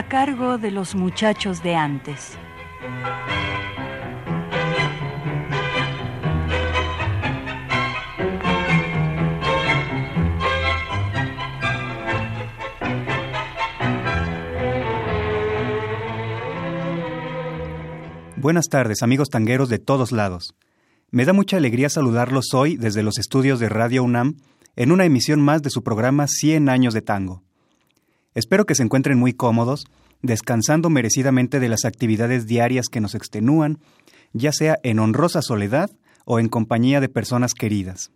A cargo de los muchachos de antes. Buenas tardes, amigos tangueros de todos lados. Me da mucha alegría saludarlos hoy desde los estudios de Radio UNAM en una emisión más de su programa 100 años de tango. Espero que se encuentren muy cómodos, descansando merecidamente de las actividades diarias que nos extenúan, ya sea en honrosa soledad o en compañía de personas queridas.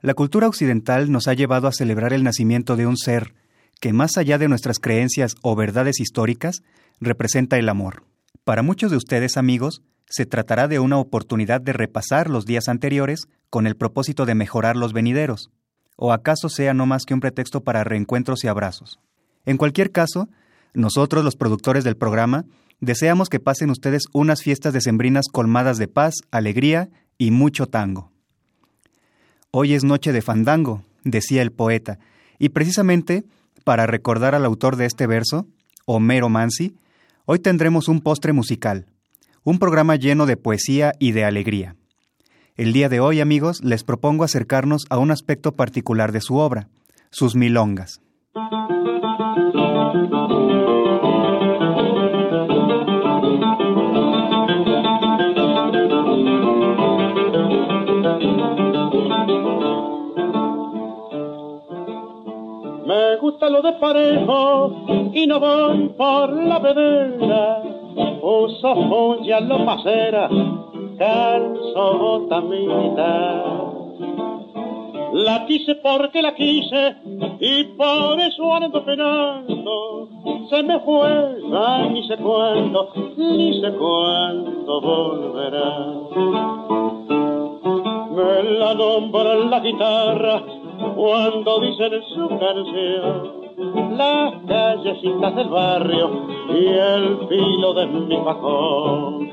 La cultura occidental nos ha llevado a celebrar el nacimiento de un ser que, más allá de nuestras creencias o verdades históricas, representa el amor. Para muchos de ustedes, amigos, se tratará de una oportunidad de repasar los días anteriores con el propósito de mejorar los venideros o acaso sea no más que un pretexto para reencuentros y abrazos. En cualquier caso, nosotros, los productores del programa, deseamos que pasen ustedes unas fiestas decembrinas colmadas de paz, alegría y mucho tango. Hoy es noche de fandango, decía el poeta, y precisamente para recordar al autor de este verso, Homero Mansi, hoy tendremos un postre musical, un programa lleno de poesía y de alegría. El día de hoy, amigos, les propongo acercarnos a un aspecto particular de su obra, sus milongas. Me gusta lo de parejo y no voy por la vedera. Uso ya lo pasera calzo La quise porque la quise y por eso ando penando. Se me fue, ni sé cuándo, ni sé cuándo volverá. Me la nombra la guitarra cuando dicen su canción las callecitas del barrio y el filo de mi bajón.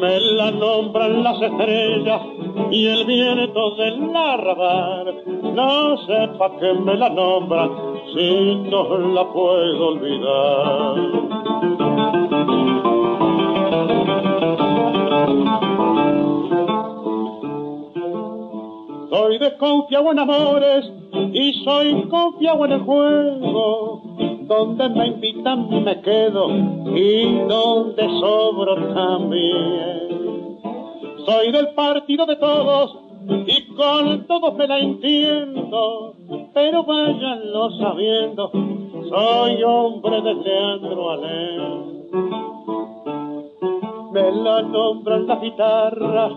Me la nombran las estrellas y el viento del arrabal. No sé pa' qué me la nombran si no la puedo olvidar. Soy desconfiado en amores y soy confiado en el juego. Donde me invitan me quedo y donde sobro también. Soy del partido de todos y con todos me la entiendo, pero váyanlo sabiendo, soy hombre de Leandro Alén. Me la nombran la guitarra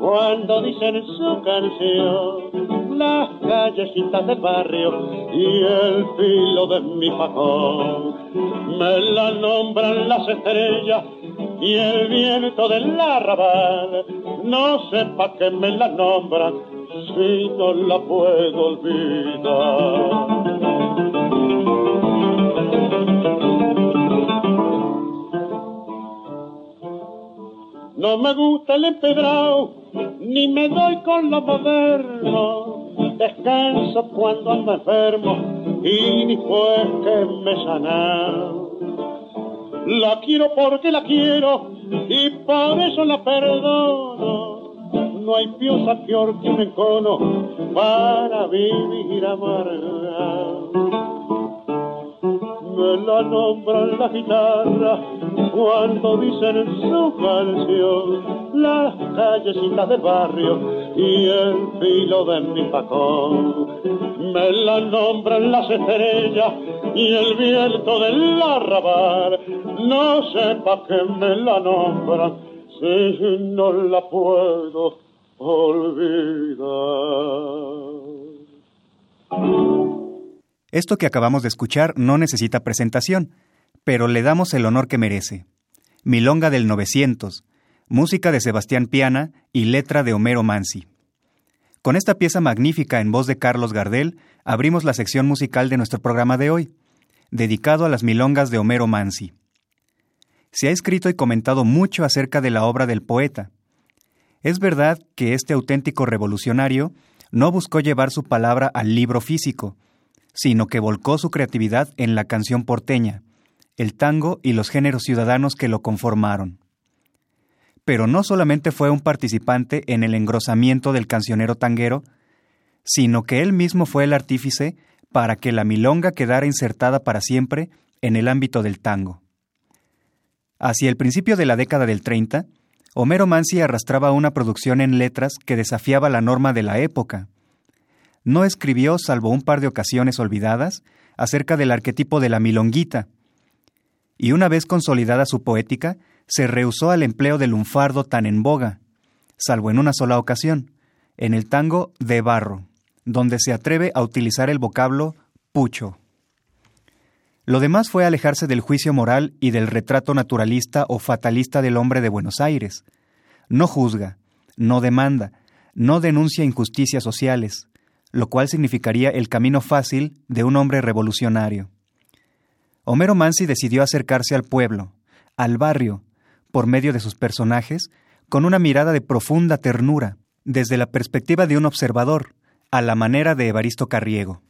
cuando dicen su canción las callecitas del barrio y el filo de mi facón. Me la nombran las estrellas y el viento del arrabal. No sepa que me la nombran si no la puedo olvidar. No me gusta el empedrado, ni me doy con lo moderno. Descanso cuando ando enfermo y ni fue que me sanado. La quiero porque la quiero y por eso la perdono. No hay piosa peor que un encono para vivir amargado me la nombran la guitarra cuando dicen su canción las callecitas del barrio y el filo de mi facón. Me la nombran las estrellas y el viento del arrabal. No sepa que me la nombran si no la puedo olvidar. Esto que acabamos de escuchar no necesita presentación, pero le damos el honor que merece. Milonga del 900, música de Sebastián Piana y letra de Homero Mansi. Con esta pieza magnífica en voz de Carlos Gardel, abrimos la sección musical de nuestro programa de hoy, dedicado a las milongas de Homero Mansi. Se ha escrito y comentado mucho acerca de la obra del poeta. Es verdad que este auténtico revolucionario no buscó llevar su palabra al libro físico, sino que volcó su creatividad en la canción porteña, el tango y los géneros ciudadanos que lo conformaron. Pero no solamente fue un participante en el engrosamiento del cancionero tanguero, sino que él mismo fue el artífice para que la milonga quedara insertada para siempre en el ámbito del tango. Hacia el principio de la década del 30, Homero Mansi arrastraba una producción en letras que desafiaba la norma de la época. No escribió, salvo un par de ocasiones olvidadas, acerca del arquetipo de la milonguita, y una vez consolidada su poética, se rehusó al empleo del lunfardo tan en boga, salvo en una sola ocasión, en el tango de barro, donde se atreve a utilizar el vocablo pucho. Lo demás fue alejarse del juicio moral y del retrato naturalista o fatalista del hombre de Buenos Aires. No juzga, no demanda, no denuncia injusticias sociales, lo cual significaría el camino fácil de un hombre revolucionario. Homero Mansi decidió acercarse al pueblo, al barrio, por medio de sus personajes, con una mirada de profunda ternura, desde la perspectiva de un observador, a la manera de Evaristo Carriego.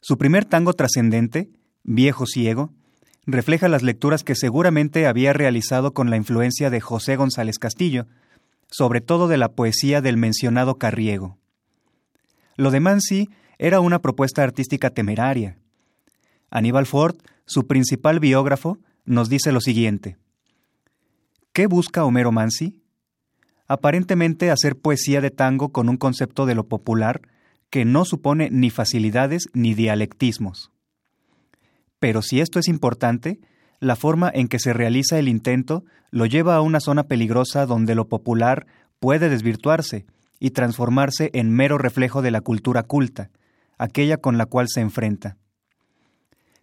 Su primer tango trascendente, Viejo Ciego, refleja las lecturas que seguramente había realizado con la influencia de José González Castillo, sobre todo de la poesía del mencionado Carriego. Lo de Mansi era una propuesta artística temeraria, Aníbal Ford, su principal biógrafo, nos dice lo siguiente. ¿Qué busca Homero Mansi? Aparentemente hacer poesía de tango con un concepto de lo popular que no supone ni facilidades ni dialectismos. Pero si esto es importante, la forma en que se realiza el intento lo lleva a una zona peligrosa donde lo popular puede desvirtuarse y transformarse en mero reflejo de la cultura culta, aquella con la cual se enfrenta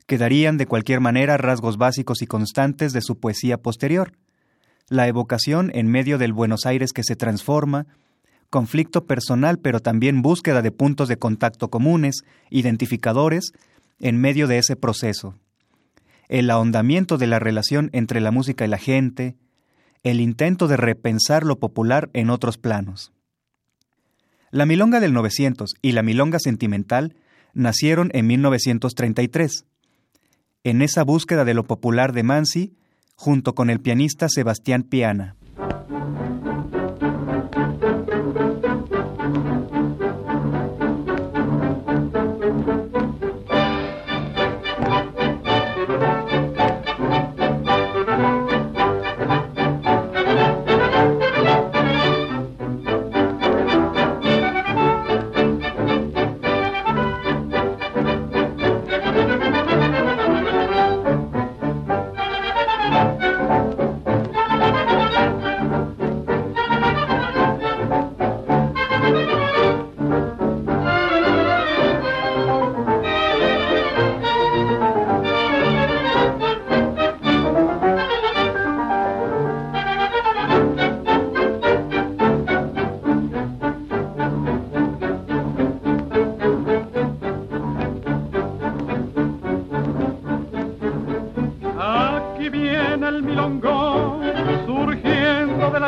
quedarían de cualquier manera rasgos básicos y constantes de su poesía posterior. La evocación en medio del Buenos Aires que se transforma, conflicto personal pero también búsqueda de puntos de contacto comunes, identificadores, en medio de ese proceso. El ahondamiento de la relación entre la música y la gente, el intento de repensar lo popular en otros planos. La milonga del 900 y la milonga sentimental nacieron en 1933 en esa búsqueda de lo popular de Mansi, junto con el pianista Sebastián Piana.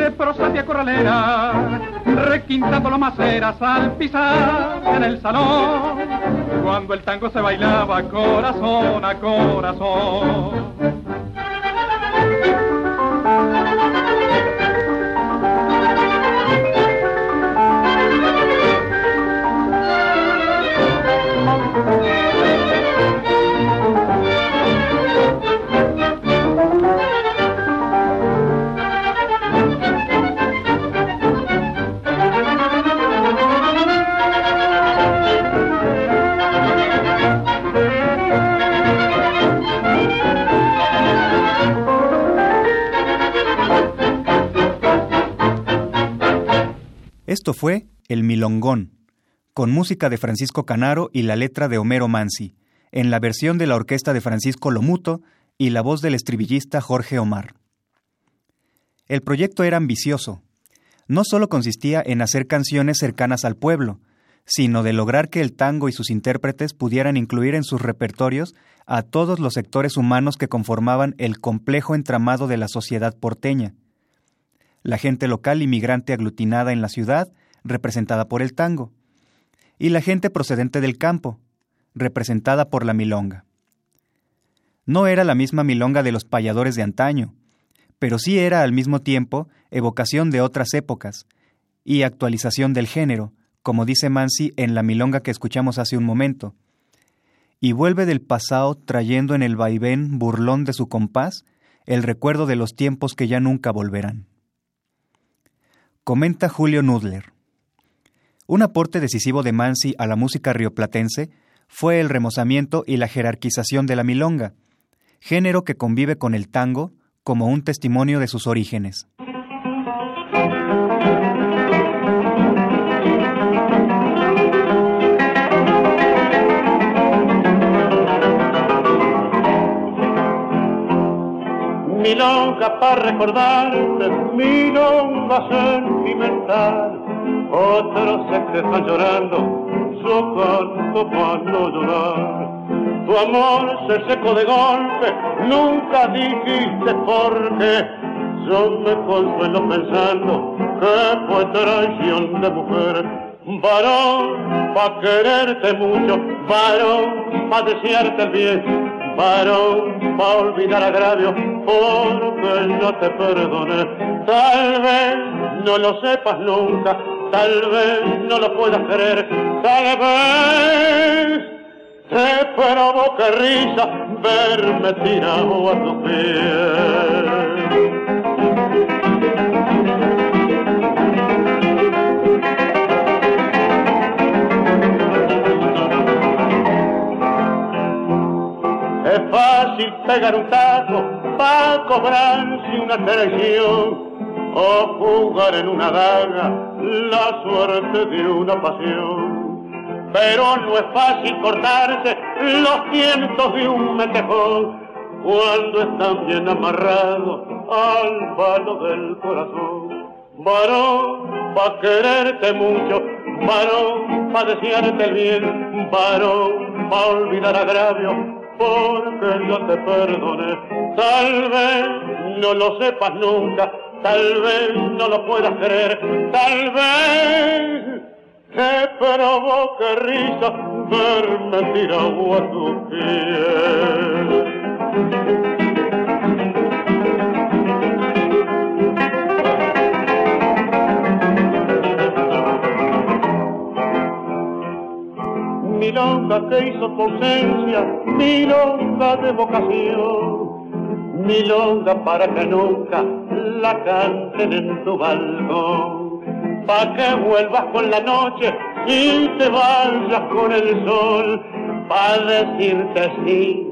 de prosatia corralera, requintando maceras al pisar en el salón, cuando el tango se bailaba corazón a corazón. Esto fue El Milongón, con música de Francisco Canaro y la letra de Homero Mansi, en la versión de la orquesta de Francisco Lomuto y la voz del estribillista Jorge Omar. El proyecto era ambicioso. No solo consistía en hacer canciones cercanas al pueblo, sino de lograr que el tango y sus intérpretes pudieran incluir en sus repertorios a todos los sectores humanos que conformaban el complejo entramado de la sociedad porteña. La gente local inmigrante aglutinada en la ciudad, representada por el tango, y la gente procedente del campo, representada por la milonga. No era la misma milonga de los payadores de antaño, pero sí era al mismo tiempo evocación de otras épocas y actualización del género, como dice Mansi en la milonga que escuchamos hace un momento, y vuelve del pasado trayendo en el vaivén burlón de su compás el recuerdo de los tiempos que ya nunca volverán. Comenta Julio Nudler. Un aporte decisivo de Mansi a la música rioplatense fue el remozamiento y la jerarquización de la milonga, género que convive con el tango como un testimonio de sus orígenes. milonga para recordarte, milonga sentimental. Otros se están llorando, su canto para no llorar. Tu amor se secó de golpe, nunca dijiste por qué. Yo me consuelo pensando que fue traición de mujer. Varón, pa' quererte mucho, varón, pa' desearte el bien, varón, pa' olvidar agravio, porque yo te perdoné. Tal vez no lo sepas nunca, tal vez no lo puedas creer, tal vez te provoque risa verme tirado a tu pies. Pegar un taco para cobrarse una traición o jugar en una daga la suerte de una pasión. Pero no es fácil cortarse los cientos de un metejón cuando están bien amarrados al palo del corazón. Varón, pa' quererte mucho, varón, pa' desearte el bien, varón, pa' olvidar agravio, porque yo te perdone. Tal vez no lo sepas nunca, tal vez no lo puedas creer, tal vez te provoque risa verme tirado a tu piel. Milonga que hizo tu ausencia, milonga de vocación, milonga para que nunca la canten en tu balcón, pa' que vuelvas con la noche y te vayas con el sol, pa' decirte sí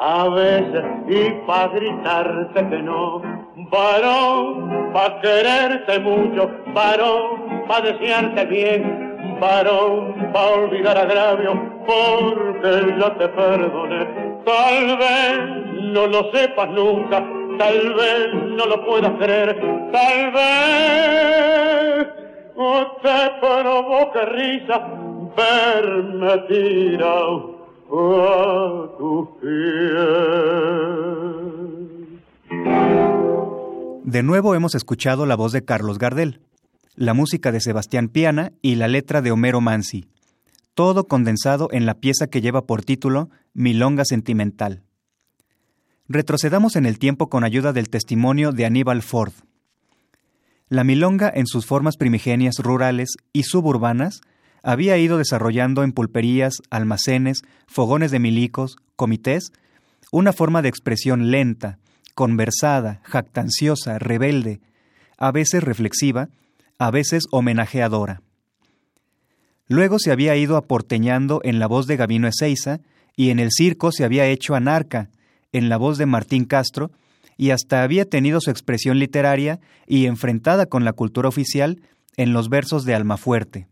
a veces y pa' gritarte que no, varón, pa' quererte mucho, varón, pa' desearte bien, varón va a olvidar agravio porque ya te perdoné. Tal vez no lo sepas nunca, tal vez no lo puedas creer, tal vez te provoque risa verme tirado a tu pies. De nuevo hemos escuchado la voz de Carlos Gardel la música de Sebastián Piana y la letra de Homero Mansi, todo condensado en la pieza que lleva por título Milonga Sentimental. Retrocedamos en el tiempo con ayuda del testimonio de Aníbal Ford. La milonga en sus formas primigenias rurales y suburbanas había ido desarrollando en pulperías, almacenes, fogones de milicos, comités, una forma de expresión lenta, conversada, jactanciosa, rebelde, a veces reflexiva, a veces homenajeadora. Luego se había ido aporteñando en la voz de Gabino Ezeiza y en el circo se había hecho anarca en la voz de Martín Castro y hasta había tenido su expresión literaria y enfrentada con la cultura oficial en los versos de Almafuerte.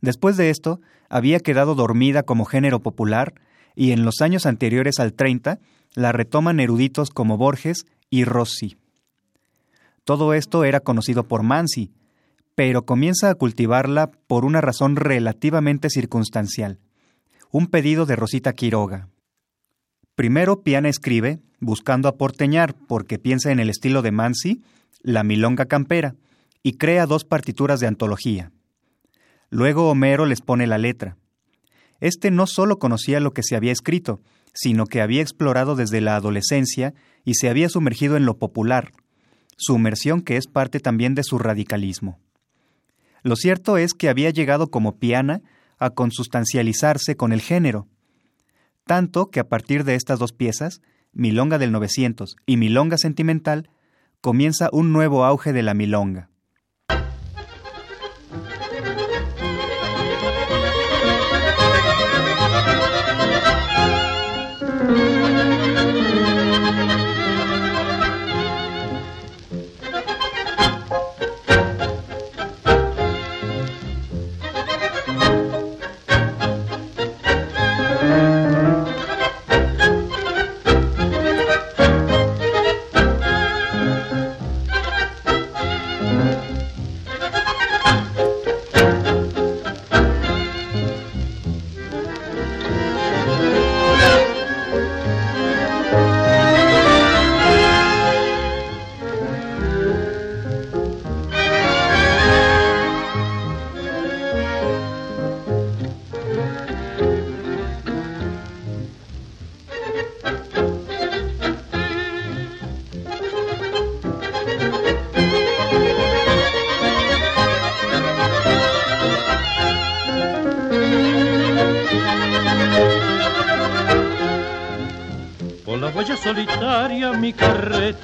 Después de esto, había quedado dormida como género popular y en los años anteriores al 30 la retoman eruditos como Borges y Rossi. Todo esto era conocido por Mansi, pero comienza a cultivarla por una razón relativamente circunstancial, un pedido de Rosita Quiroga. Primero Piana escribe, buscando aporteñar porque piensa en el estilo de Mansi, la milonga campera, y crea dos partituras de antología. Luego Homero les pone la letra. Este no solo conocía lo que se había escrito, sino que había explorado desde la adolescencia y se había sumergido en lo popular, sumersión que es parte también de su radicalismo. Lo cierto es que había llegado como piana a consustancializarse con el género, tanto que a partir de estas dos piezas, Milonga del 900 y Milonga Sentimental, comienza un nuevo auge de la milonga.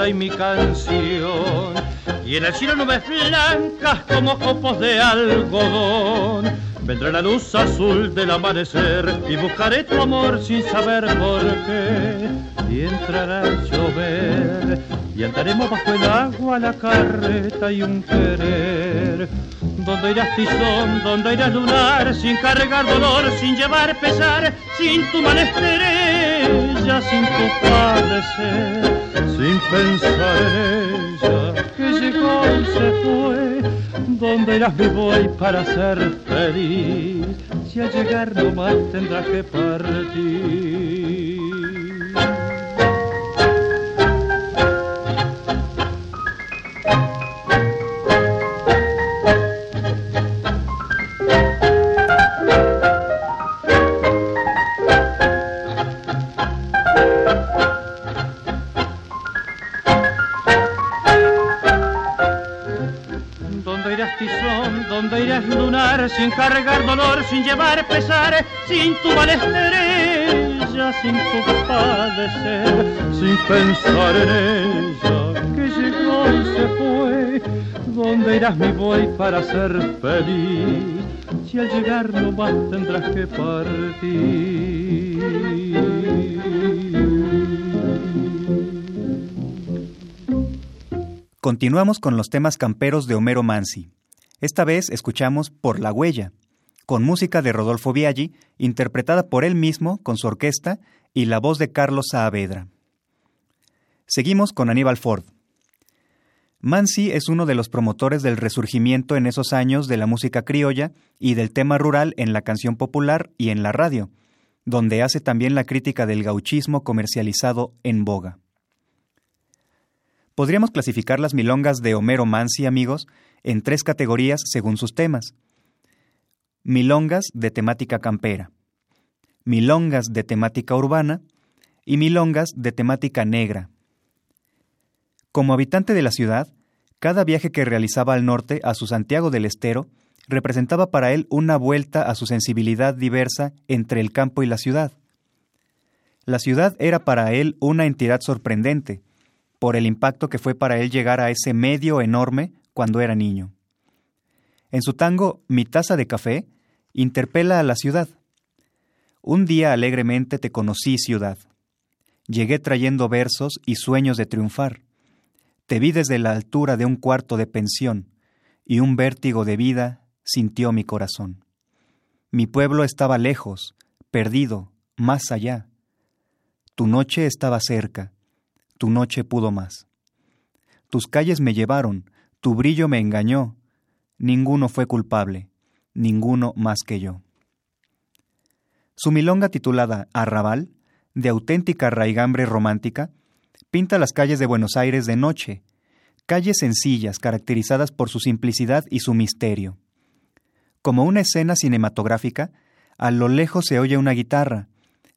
Y mi canción. Y en el cielo nubes blancas como copos de algodón. Vendrá la luz azul del amanecer y buscaré tu amor sin saber por qué. Y entrará a llover y andaremos bajo el agua la carreta y un querer. Donde irás tizón, donde irás lunar, sin cargar dolor, sin llevar pesar, sin tu malestar sin tu padecer, sin pensar en ella que llegó y se fue. Donde irás mi voy para ser feliz? Si al llegar no más tendrás que partir. Sin cargar dolor, sin llevar pesar, sin tu ella, sin tu padecer, sin pensar en ella que llegó y se fue. ¿Dónde irás mi voy para ser feliz? Si al llegar no más tendrás que partir. Continuamos con los temas camperos de Homero Mansi. Esta vez escuchamos Por la Huella, con música de Rodolfo Biaggi, interpretada por él mismo con su orquesta y la voz de Carlos Saavedra. Seguimos con Aníbal Ford. Mansi es uno de los promotores del resurgimiento en esos años de la música criolla y del tema rural en la canción popular y en la radio, donde hace también la crítica del gauchismo comercializado en boga. Podríamos clasificar las milongas de Homero Mansi, amigos, en tres categorías según sus temas. Milongas de temática campera, milongas de temática urbana y milongas de temática negra. Como habitante de la ciudad, cada viaje que realizaba al norte a su Santiago del Estero representaba para él una vuelta a su sensibilidad diversa entre el campo y la ciudad. La ciudad era para él una entidad sorprendente, por el impacto que fue para él llegar a ese medio enorme cuando era niño. En su tango Mi taza de café, interpela a la ciudad. Un día alegremente te conocí, ciudad. Llegué trayendo versos y sueños de triunfar. Te vi desde la altura de un cuarto de pensión, y un vértigo de vida sintió mi corazón. Mi pueblo estaba lejos, perdido, más allá. Tu noche estaba cerca, tu noche pudo más. Tus calles me llevaron, tu brillo me engañó, ninguno fue culpable, ninguno más que yo. Su milonga titulada Arrabal, de auténtica raigambre romántica, pinta las calles de Buenos Aires de noche, calles sencillas caracterizadas por su simplicidad y su misterio. Como una escena cinematográfica, a lo lejos se oye una guitarra,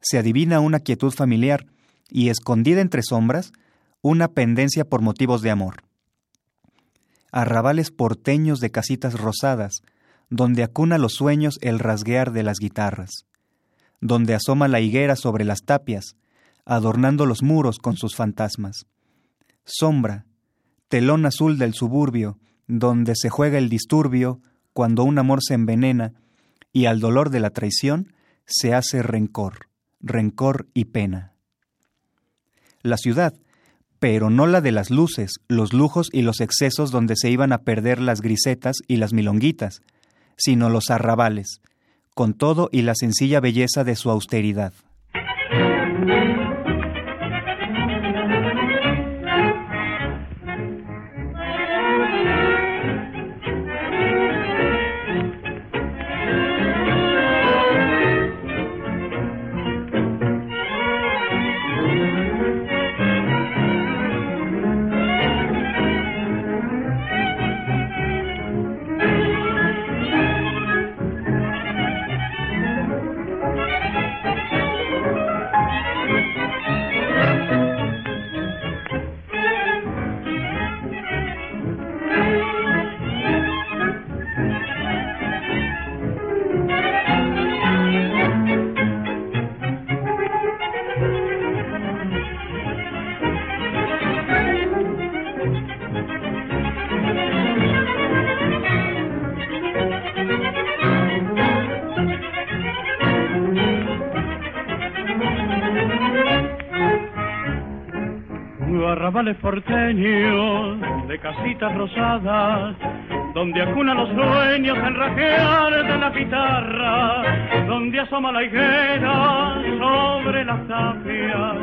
se adivina una quietud familiar y, escondida entre sombras, una pendencia por motivos de amor. Arrabales porteños de casitas rosadas, donde acuna los sueños el rasguear de las guitarras donde asoma la higuera sobre las tapias, adornando los muros con sus fantasmas. Sombra, telón azul del suburbio, donde se juega el disturbio cuando un amor se envenena y al dolor de la traición se hace rencor, rencor y pena. La ciudad, pero no la de las luces, los lujos y los excesos donde se iban a perder las grisetas y las milonguitas, sino los arrabales, con todo y la sencilla belleza de su austeridad. Rosadas, donde acuna los sueños en rajear de la guitarra, donde asoma la higuera sobre las tapias,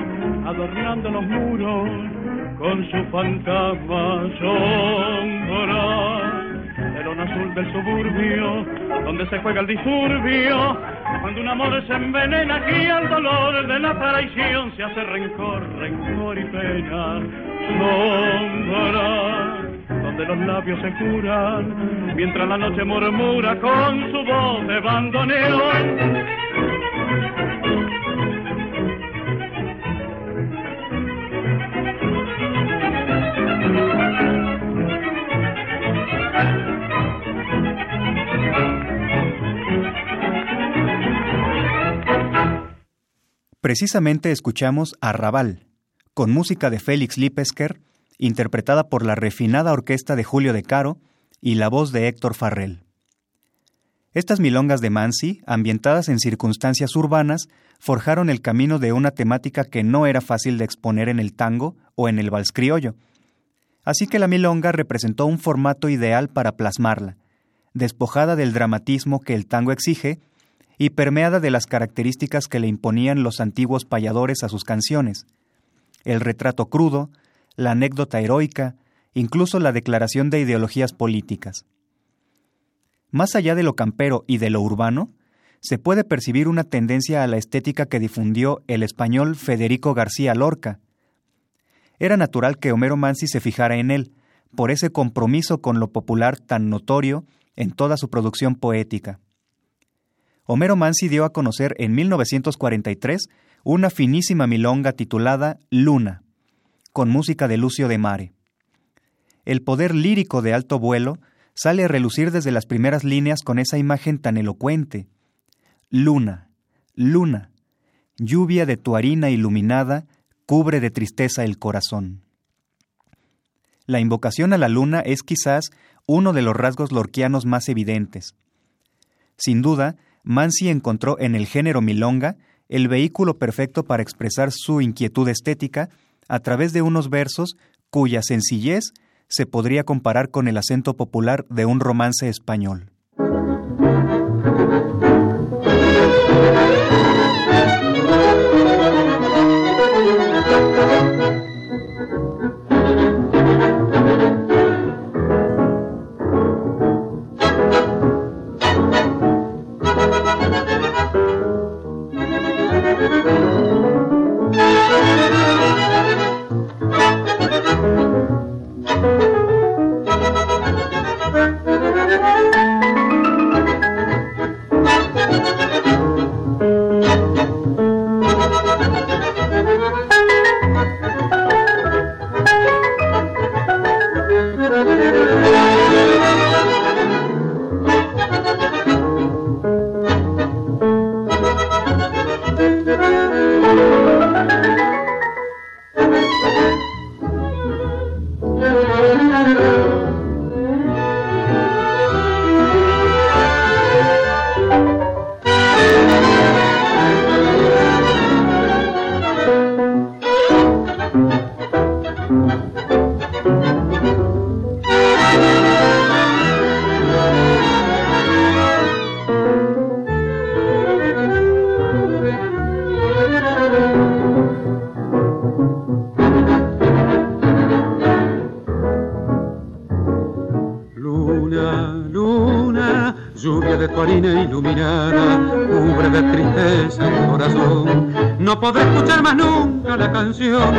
adornando los muros con su fantasma sombra. El azul del suburbio, donde se juega el disturbio, cuando un amor se envenena aquí al dolor de la traición se hace rencor, rencor y pena, sombra, donde los labios se curan, mientras la noche murmura con su voz de bandoneón. Precisamente escuchamos Arrabal, con música de Félix Lipesker, interpretada por la refinada orquesta de Julio de Caro y la voz de Héctor Farrell. Estas milongas de Mansi, ambientadas en circunstancias urbanas, forjaron el camino de una temática que no era fácil de exponer en el tango o en el vals criollo. Así que la milonga representó un formato ideal para plasmarla, despojada del dramatismo que el tango exige y permeada de las características que le imponían los antiguos payadores a sus canciones, el retrato crudo, la anécdota heroica, incluso la declaración de ideologías políticas. Más allá de lo campero y de lo urbano, se puede percibir una tendencia a la estética que difundió el español Federico García Lorca. Era natural que Homero Mansi se fijara en él, por ese compromiso con lo popular tan notorio en toda su producción poética. Homero Mansi dio a conocer en 1943 una finísima milonga titulada Luna, con música de Lucio de Mare. El poder lírico de alto vuelo sale a relucir desde las primeras líneas con esa imagen tan elocuente. Luna, luna, lluvia de tu harina iluminada, cubre de tristeza el corazón. La invocación a la luna es quizás uno de los rasgos lorquianos más evidentes. Sin duda, Mansi encontró en el género milonga el vehículo perfecto para expresar su inquietud estética a través de unos versos cuya sencillez se podría comparar con el acento popular de un romance español.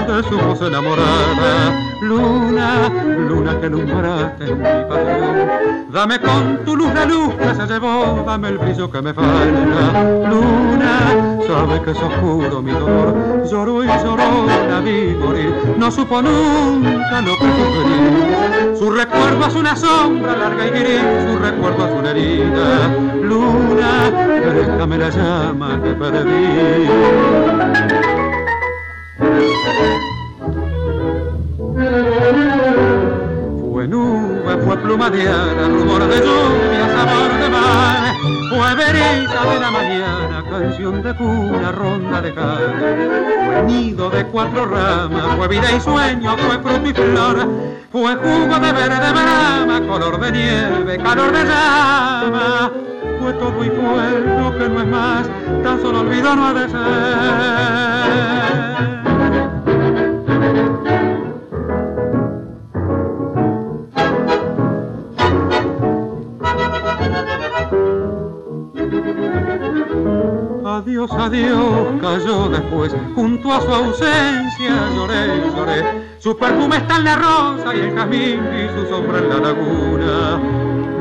De su voz enamorada. Luna, luna que lumbraste en mi pasión. Dame con tu luz la luz que se llevó, dame el brillo que me falta. Luna, sabe que es oscuro mi dolor. Lloró y lloró, la vi morir. No supo nunca lo que sufrí. Su recuerdo es una sombra larga y gris, su recuerdo es una herida. Luna, déjame la llama que perdí. Fue pluma de ara, rumor de lluvia, sabor de mar. Fue verita de la mañana, canción de cuna, ronda de cara. Nido de cuatro ramas, fue vida y sueño, fue fruto y flor. Fue jugo de verde brama, color de nieve, calor de llama. Fue todo y fue lo que no es más, tan solo olvido no ha de ser. Adiós, cayó después, junto a su ausencia lloré, lloré. Su perfume está en la rosa y el jazmín y su sombra en la laguna.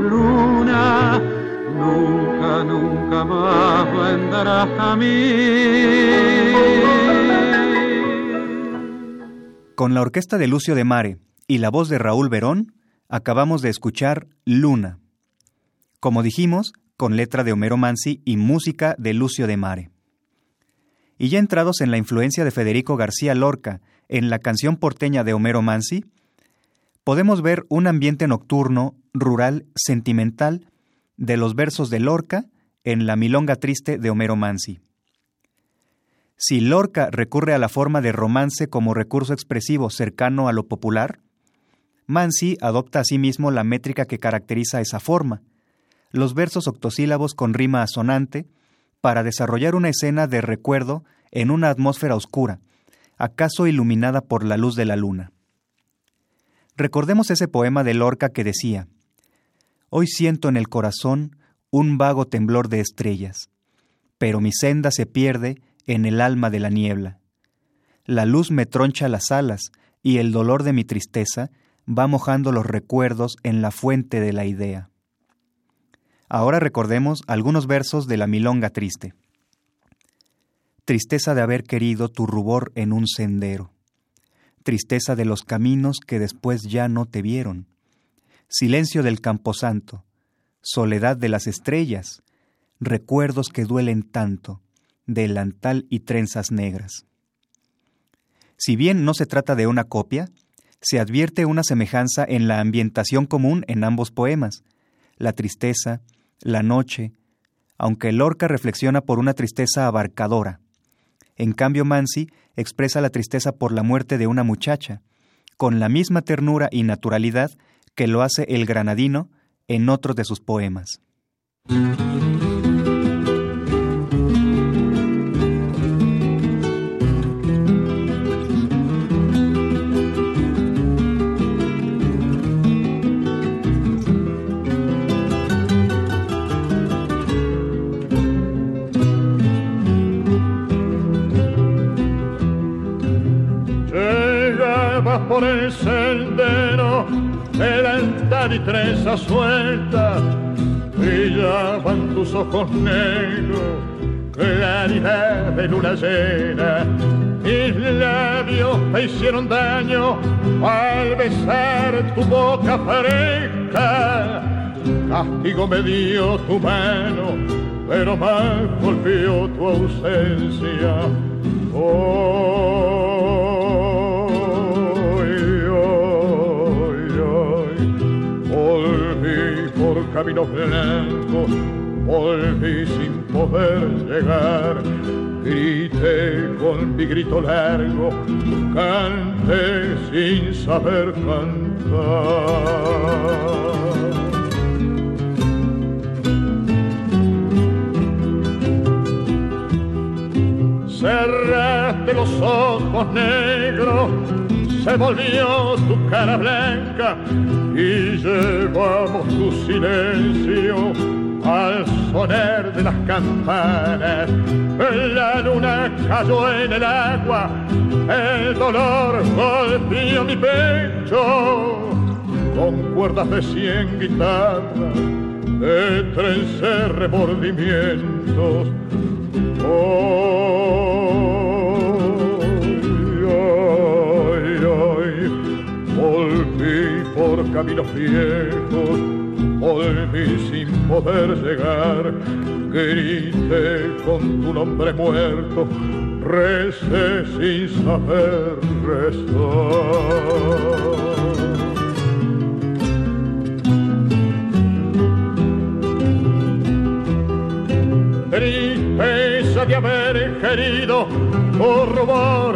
Luna, nunca, nunca más vendrás a mí. Con la orquesta de Lucio de Mare y la voz de Raúl Verón, acabamos de escuchar Luna. Como dijimos, con letra de Homero Mansi y música de Lucio de Mare. Y ya entrados en la influencia de Federico García Lorca en la canción porteña de Homero Mansi, podemos ver un ambiente nocturno, rural, sentimental de los versos de Lorca en La Milonga Triste de Homero Mansi. Si Lorca recurre a la forma de romance como recurso expresivo cercano a lo popular, Mansi adopta asimismo la métrica que caracteriza esa forma, los versos octosílabos con rima asonante, para desarrollar una escena de recuerdo en una atmósfera oscura, acaso iluminada por la luz de la luna. Recordemos ese poema de Lorca que decía, Hoy siento en el corazón un vago temblor de estrellas, pero mi senda se pierde en el alma de la niebla. La luz me troncha las alas y el dolor de mi tristeza va mojando los recuerdos en la fuente de la idea. Ahora recordemos algunos versos de la Milonga Triste. Tristeza de haber querido tu rubor en un sendero. Tristeza de los caminos que después ya no te vieron. Silencio del camposanto. Soledad de las estrellas. Recuerdos que duelen tanto. Delantal y trenzas negras. Si bien no se trata de una copia, se advierte una semejanza en la ambientación común en ambos poemas. La tristeza, la noche, aunque Lorca reflexiona por una tristeza abarcadora. En cambio, Mansi expresa la tristeza por la muerte de una muchacha, con la misma ternura y naturalidad que lo hace el granadino en otros de sus poemas. Por el sendero delantad y trenza suelta brillaban tus ojos negros claridad de luna llena mis labios me hicieron daño al besar tu boca fresca. Castigo me dio tu mano pero más golpeó tu ausencia. Oh, camino blanco, volví sin poder llegar. Grité con mi grito largo, canté sin saber cantar. cerraste los ojos negros se volvió tu cara blanca y llevamos tu silencio al sonar de las campanas. La luna cayó en el agua, el dolor golpeó mi pecho con cuerdas de cien guitarras, de trence remordimientos. Oh, caminos viejos, volví sin poder llegar, grité con tu nombre muerto, recé sin saber rezar. tristeza de haber querido por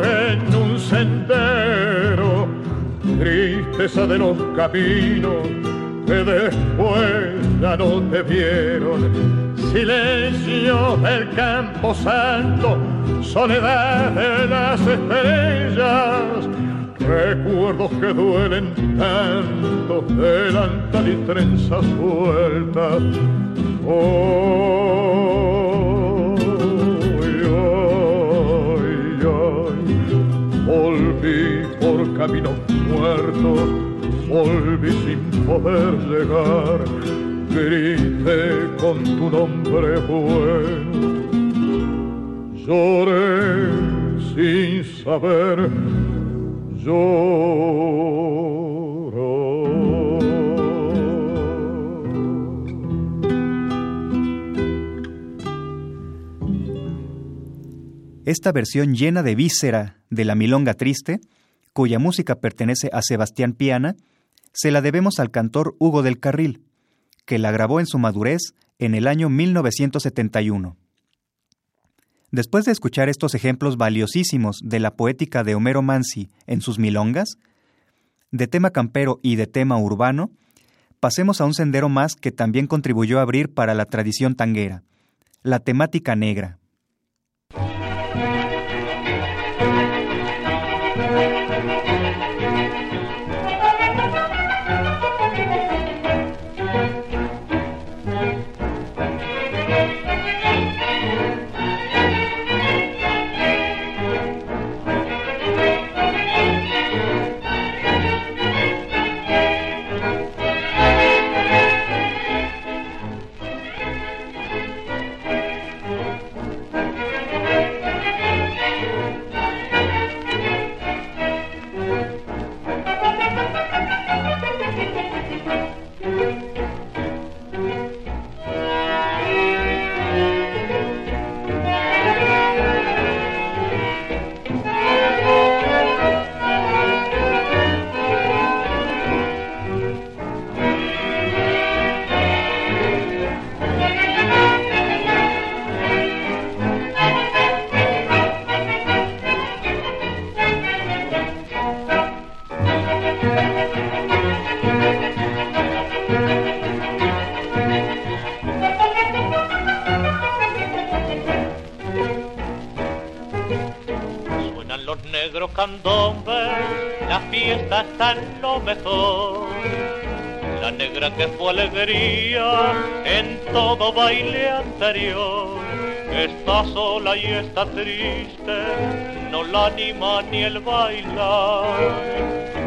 en un sendero tristeza de los caminos que después ya no te vieron. Silencio del campo santo, soledad de las estrellas, recuerdos que duelen tanto, delantal y trenzas sueltas. Oh, volví por camino muerto, volví sin poder llegar, grité con tu nombre bueno, lloré sin saber. Esta versión llena de víscera de la milonga triste cuya música pertenece a Sebastián Piana, se la debemos al cantor Hugo del Carril, que la grabó en su madurez en el año 1971. Después de escuchar estos ejemplos valiosísimos de la poética de Homero Mansi en sus milongas, de tema campero y de tema urbano, pasemos a un sendero más que también contribuyó a abrir para la tradición tanguera, la temática negra. Está sola y está triste, no la anima ni el bailar.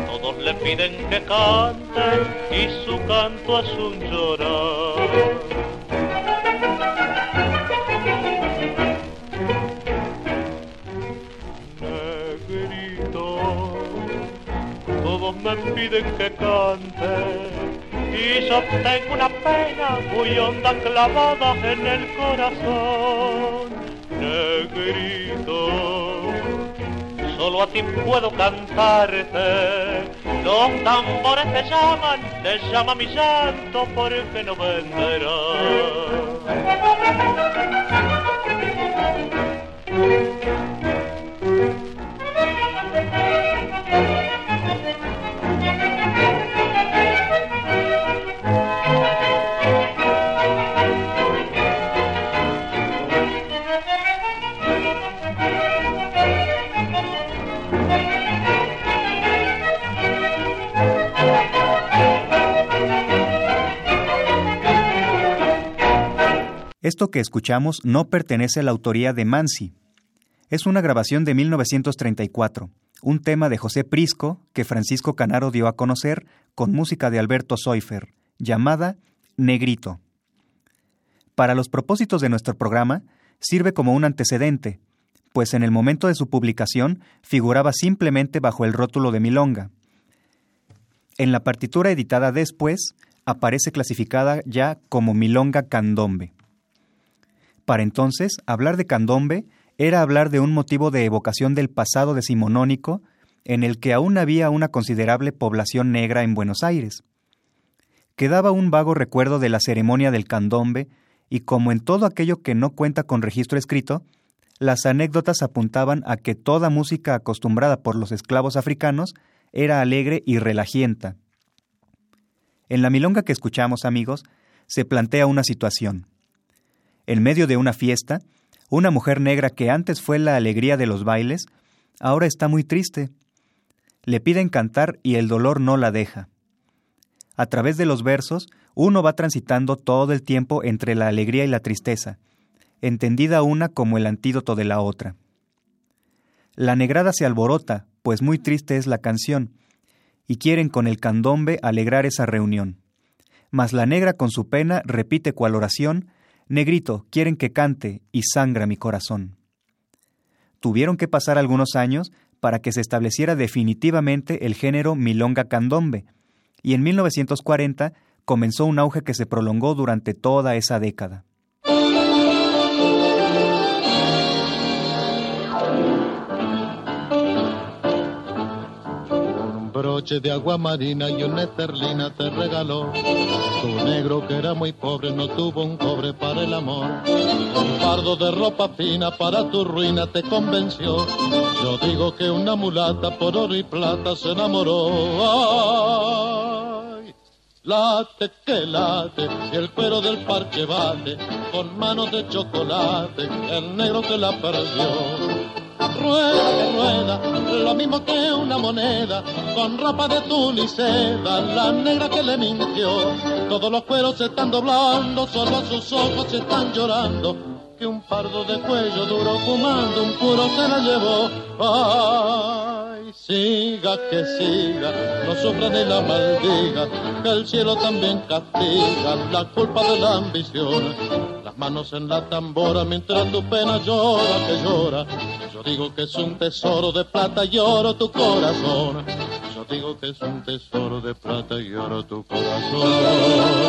Todos le piden que cante y su canto es un llorar. me piden que cante y yo una pena muy honda clavada en el corazón. Negrito, solo a ti puedo cantarte. Los tambores te llaman, te llama mi llanto porque no vendrá. Esto que escuchamos no pertenece a la autoría de Mansi. Es una grabación de 1934, un tema de José Prisco que Francisco Canaro dio a conocer con música de Alberto Soifer, llamada Negrito. Para los propósitos de nuestro programa, sirve como un antecedente, pues en el momento de su publicación figuraba simplemente bajo el rótulo de Milonga. En la partitura editada después, aparece clasificada ya como Milonga Candombe. Para entonces, hablar de candombe era hablar de un motivo de evocación del pasado decimonónico en el que aún había una considerable población negra en Buenos Aires. Quedaba un vago recuerdo de la ceremonia del candombe y como en todo aquello que no cuenta con registro escrito, las anécdotas apuntaban a que toda música acostumbrada por los esclavos africanos era alegre y relajienta. En la milonga que escuchamos, amigos, se plantea una situación en medio de una fiesta, una mujer negra que antes fue la alegría de los bailes, ahora está muy triste. Le piden cantar y el dolor no la deja. A través de los versos, uno va transitando todo el tiempo entre la alegría y la tristeza, entendida una como el antídoto de la otra. La negrada se alborota, pues muy triste es la canción, y quieren con el candombe alegrar esa reunión. Mas la negra con su pena repite cual oración Negrito, quieren que cante y sangra mi corazón. Tuvieron que pasar algunos años para que se estableciera definitivamente el género milonga candombe, y en 1940 comenzó un auge que se prolongó durante toda esa década. Broche de agua marina y una esterlina te regaló. Tu negro que era muy pobre no tuvo un cobre para el amor. Un fardo de ropa fina para tu ruina te convenció. Yo digo que una mulata por oro y plata se enamoró. Ay, late que late, y el cuero del parque bate, con manos de chocolate, el negro que la perdió rueda que rueda, lo mismo que una moneda, con ropa de tul seda, la negra que le mintió. Todos los cueros se están doblando, solo sus ojos se están llorando, que un pardo de cuello duro fumando un puro se la llevó. Ay, siga que siga, no sufra ni la maldiga, que el cielo también castiga la culpa de la ambición manos en la tambora mientras tu pena llora que llora. Yo digo que es un tesoro de plata y oro tu corazón. Yo digo que es un tesoro de plata y oro tu corazón.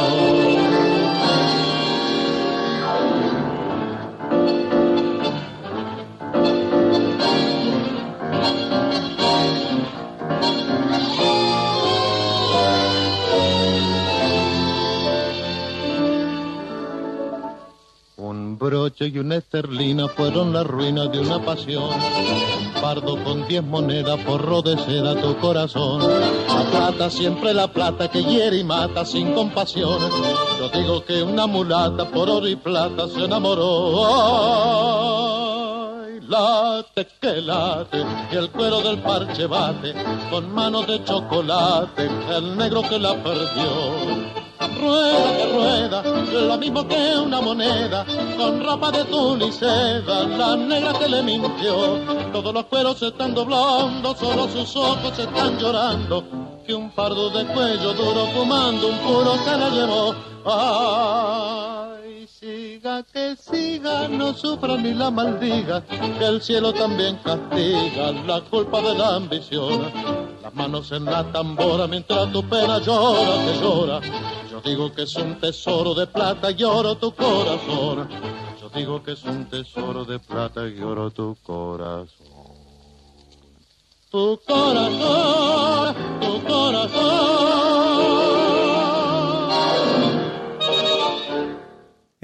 Broche y una esterlina fueron la ruina de una pasión. Un pardo con diez monedas forró de seda tu corazón. La plata, siempre la plata que hiere y mata sin compasión. Yo digo que una mulata por oro y plata se enamoró. Late que late, y el cuero del parche bate, con manos de chocolate, el negro que la perdió. Rueda que rueda, lo mismo que una moneda, con ropa de tul seda, la negra que le mintió. Todos los cueros se están doblando, solo sus ojos se están llorando, que un pardo de cuello duro fumando un puro se la llevó. Ay, siga que siga, no sufra ni la maldiga, que el cielo también castiga la culpa de la ambición. Las manos en la tambora mientras tu pena llora, que llora. Yo digo que es un tesoro de plata y oro tu corazón. Yo digo que es un tesoro de plata y oro tu corazón. Tu corazón, tu corazón.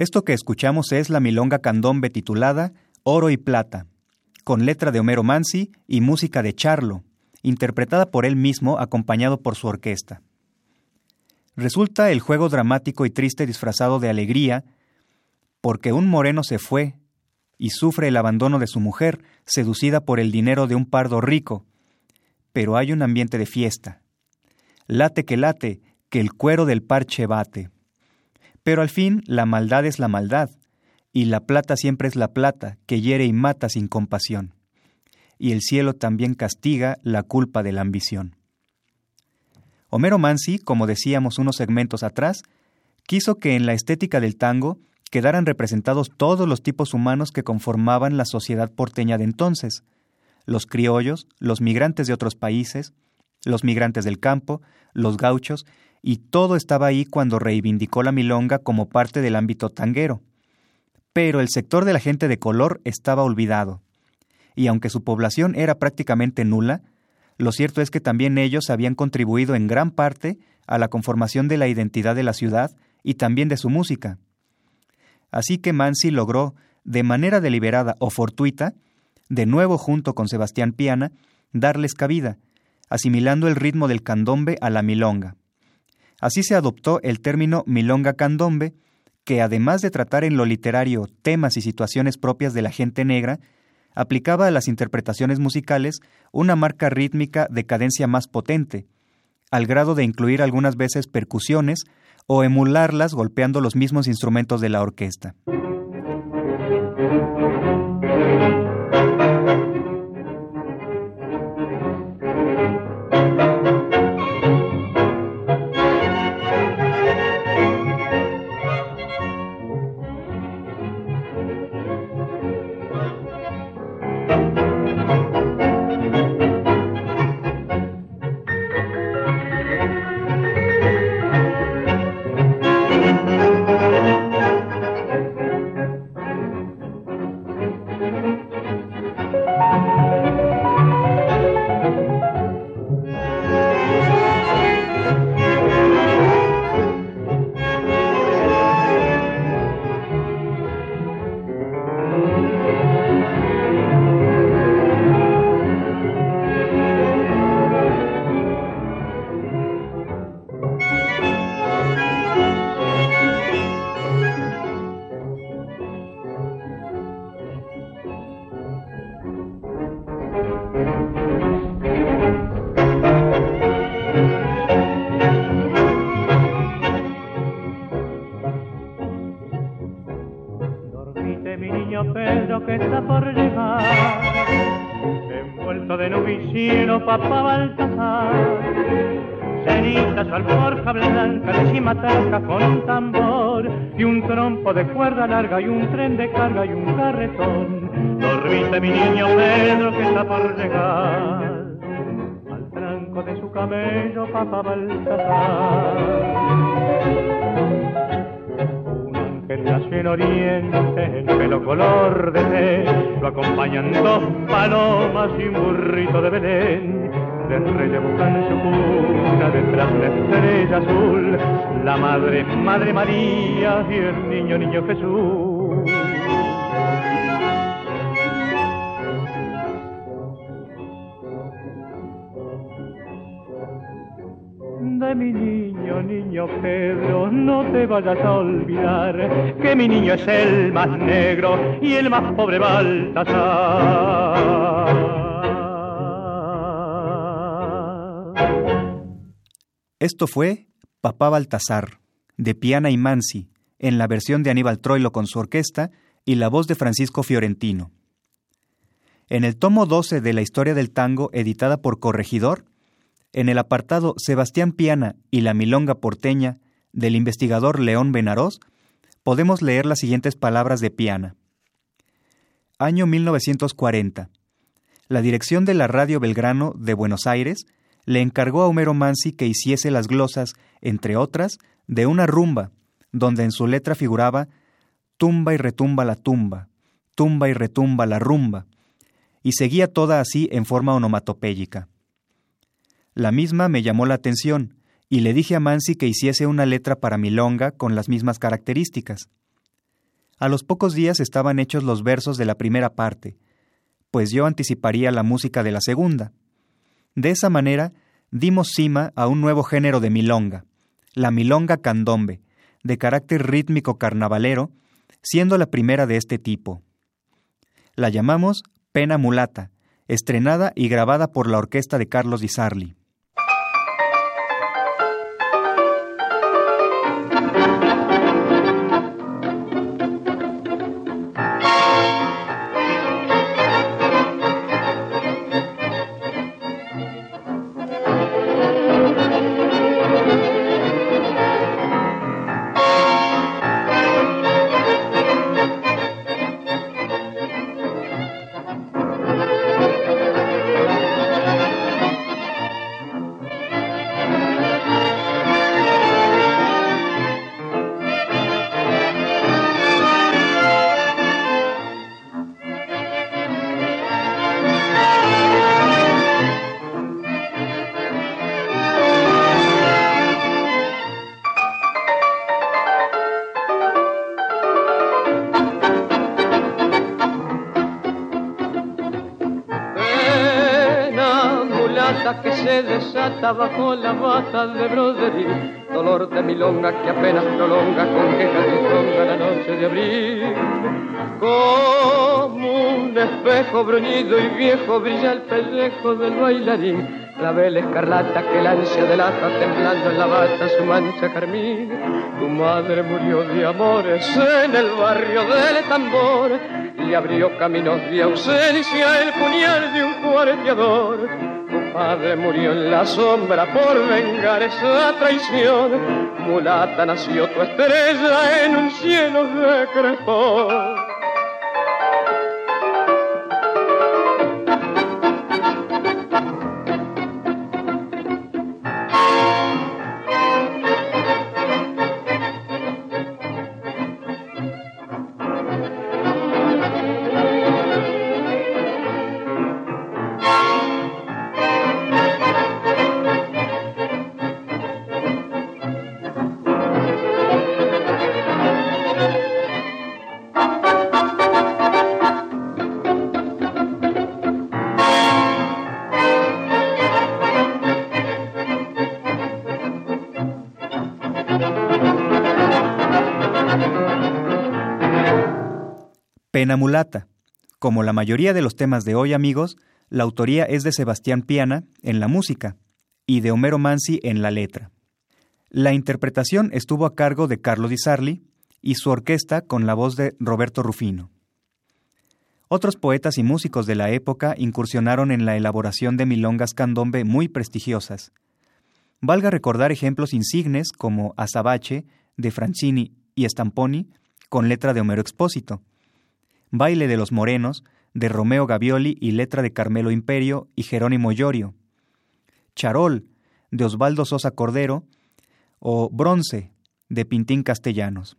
Esto que escuchamos es la milonga candombe titulada Oro y Plata, con letra de Homero Mansi y música de Charlo, interpretada por él mismo acompañado por su orquesta. Resulta el juego dramático y triste disfrazado de alegría, porque un moreno se fue y sufre el abandono de su mujer, seducida por el dinero de un pardo rico, pero hay un ambiente de fiesta. Late que late, que el cuero del parche bate. Pero al fin la maldad es la maldad, y la plata siempre es la plata, que hiere y mata sin compasión. Y el cielo también castiga la culpa de la ambición. Homero Mansi, como decíamos unos segmentos atrás, quiso que en la estética del tango quedaran representados todos los tipos humanos que conformaban la sociedad porteña de entonces, los criollos, los migrantes de otros países, los migrantes del campo, los gauchos, y todo estaba ahí cuando reivindicó la milonga como parte del ámbito tanguero. Pero el sector de la gente de color estaba olvidado, y aunque su población era prácticamente nula, lo cierto es que también ellos habían contribuido en gran parte a la conformación de la identidad de la ciudad y también de su música. Así que Mansi logró, de manera deliberada o fortuita, de nuevo junto con Sebastián Piana, darles cabida, asimilando el ritmo del candombe a la milonga. Así se adoptó el término milonga candombe, que además de tratar en lo literario temas y situaciones propias de la gente negra, aplicaba a las interpretaciones musicales una marca rítmica de cadencia más potente, al grado de incluir algunas veces percusiones o emularlas golpeando los mismos instrumentos de la orquesta. Cuerda larga y un tren de carga y un carretón. Dormiste mi niño Pedro que está por llegar al tranco de su camello, papá Baltasar que nació en Oriente, el pelo color de té, lo acompañan dos palomas y un burrito de Belén. De reyes buscan su cuna detrás de estrella azul, la madre, madre María y el niño, niño Jesús. de mi niño, niño Pedro, no te vayas a olvidar que mi niño es el más negro y el más pobre Baltasar. Esto fue Papá Baltasar, de Piana y Mansi, en la versión de Aníbal Troilo con su orquesta y la voz de Francisco Fiorentino. En el tomo 12 de la historia del tango, editada por Corregidor, en el apartado Sebastián Piana y la Milonga porteña del investigador León Benarós, podemos leer las siguientes palabras de Piana. Año 1940. La dirección de la Radio Belgrano de Buenos Aires le encargó a Homero Mansi que hiciese las glosas, entre otras, de una rumba, donde en su letra figuraba tumba y retumba la tumba, tumba y retumba la rumba, y seguía toda así en forma onomatopéyica. La misma me llamó la atención, y le dije a Mansi que hiciese una letra para milonga con las mismas características. A los pocos días estaban hechos los versos de la primera parte, pues yo anticiparía la música de la segunda. De esa manera dimos cima a un nuevo género de milonga, la milonga candombe, de carácter rítmico carnavalero, siendo la primera de este tipo. La llamamos Pena Mulata, estrenada y grabada por la orquesta de Carlos Di. De broderí, dolor de milonga que apenas prolonga con quejas y tronga la noche de abril. Como un espejo bruñido y viejo brilla el pellejo del bailarín, la vela escarlata que el ansia delata temblando en la bata su mancha carmín. Tu madre murió de amores en el barrio del tambor, y abrió caminos de ausencia el puñal de un cuarteador padre murió en la sombra por vengar esa traición. Mulata nació tu estrella en un cielo de crespón. Mulata. Como la mayoría de los temas de hoy, amigos, la autoría es de Sebastián Piana en la música y de Homero Mansi en la letra. La interpretación estuvo a cargo de Carlo Di Sarli y su orquesta con la voz de Roberto Rufino. Otros poetas y músicos de la época incursionaron en la elaboración de milongas candombe muy prestigiosas. Valga recordar ejemplos insignes como Azabache, de Francini y Stamponi, con letra de Homero Expósito, Baile de los Morenos, de Romeo Gavioli y letra de Carmelo Imperio y Jerónimo Llorio. Charol, de Osvaldo Sosa Cordero, o Bronce, de Pintín Castellanos.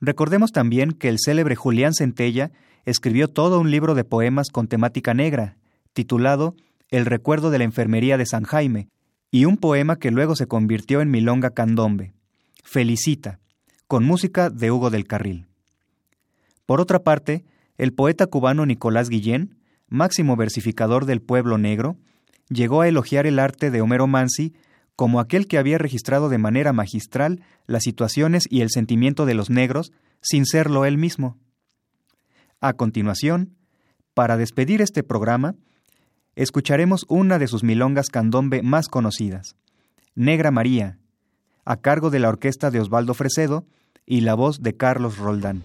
Recordemos también que el célebre Julián Centella escribió todo un libro de poemas con temática negra, titulado El recuerdo de la enfermería de San Jaime, y un poema que luego se convirtió en Milonga Candombe, Felicita, con música de Hugo del Carril. Por otra parte, el poeta cubano Nicolás Guillén, máximo versificador del pueblo negro, llegó a elogiar el arte de Homero Mansi como aquel que había registrado de manera magistral las situaciones y el sentimiento de los negros sin serlo él mismo. A continuación, para despedir este programa, escucharemos una de sus milongas candombe más conocidas, Negra María, a cargo de la orquesta de Osvaldo Fresedo y la voz de Carlos Roldán.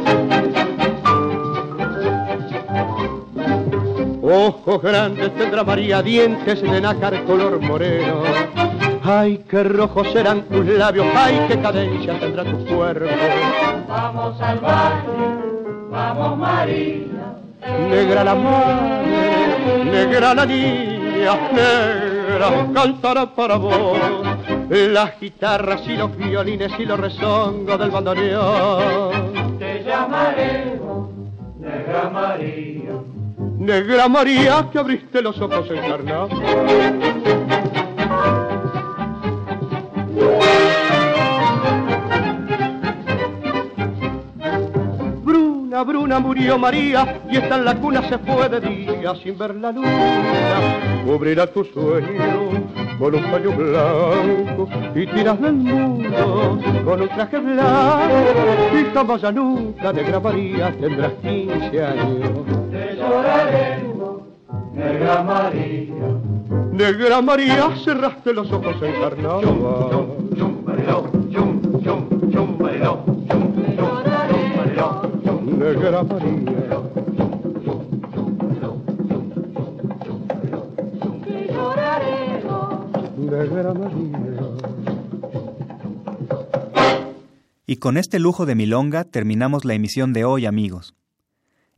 Ojos grandes tendrá María, dientes de nácar color moreno. Ay, qué rojos serán tus labios, ay, qué cadencia tendrá tu cuerpo. Vamos al baile, vamos María. Negra la madre, negra la niña, negra cantará para vos. Las guitarras y los violines y los rezongos del bandoneón. Te llamaremos Negra María. Negra María, que abriste los ojos encarnados. Bruna, Bruna murió María y está en la cuna se fue de día sin ver la luna. Cubrirá tu sueño con un paño blanco y tiras del mundo con un traje blanco y jamás ya nunca, Negra María, tendrás 15 años lloraremos, Negra María. Negra María, cerraste los ojos encarnados. Chum, chum, chum, chum, chum, Negra María. Negra María. Y con este lujo de milonga terminamos la emisión de hoy, amigos.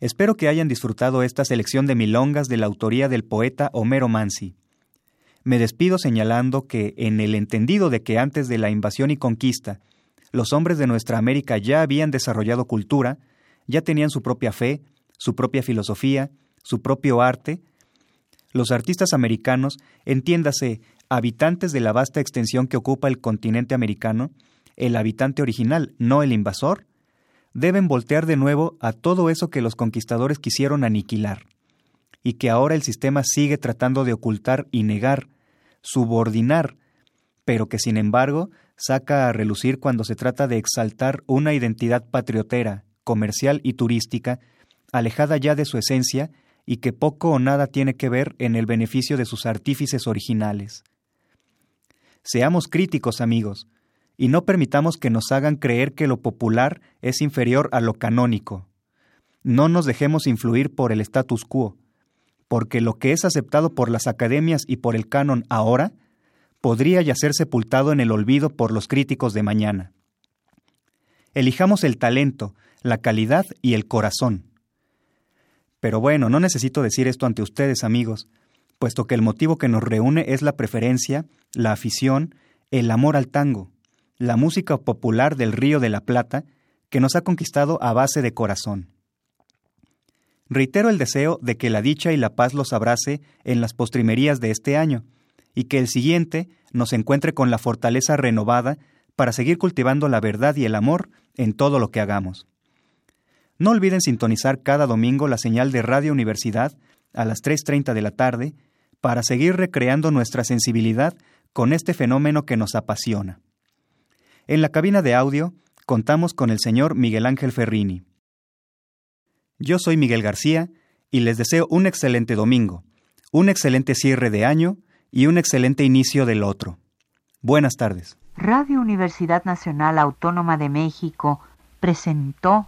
Espero que hayan disfrutado esta selección de milongas de la autoría del poeta Homero Mansi. Me despido señalando que, en el entendido de que antes de la invasión y conquista, los hombres de nuestra América ya habían desarrollado cultura, ya tenían su propia fe, su propia filosofía, su propio arte, los artistas americanos, entiéndase, habitantes de la vasta extensión que ocupa el continente americano, el habitante original, no el invasor, deben voltear de nuevo a todo eso que los conquistadores quisieron aniquilar, y que ahora el sistema sigue tratando de ocultar y negar, subordinar, pero que sin embargo saca a relucir cuando se trata de exaltar una identidad patriotera, comercial y turística, alejada ya de su esencia y que poco o nada tiene que ver en el beneficio de sus artífices originales. Seamos críticos, amigos, y no permitamos que nos hagan creer que lo popular es inferior a lo canónico. No nos dejemos influir por el status quo, porque lo que es aceptado por las academias y por el canon ahora podría ya ser sepultado en el olvido por los críticos de mañana. Elijamos el talento, la calidad y el corazón. Pero bueno, no necesito decir esto ante ustedes, amigos, puesto que el motivo que nos reúne es la preferencia, la afición, el amor al tango la música popular del Río de la Plata que nos ha conquistado a base de corazón. Reitero el deseo de que la dicha y la paz los abrace en las postrimerías de este año, y que el siguiente nos encuentre con la fortaleza renovada para seguir cultivando la verdad y el amor en todo lo que hagamos. No olviden sintonizar cada domingo la señal de Radio Universidad a las 3.30 de la tarde para seguir recreando nuestra sensibilidad con este fenómeno que nos apasiona. En la cabina de audio contamos con el señor Miguel Ángel Ferrini. Yo soy Miguel García y les deseo un excelente domingo, un excelente cierre de año y un excelente inicio del otro. Buenas tardes. Radio Universidad Nacional Autónoma de México presentó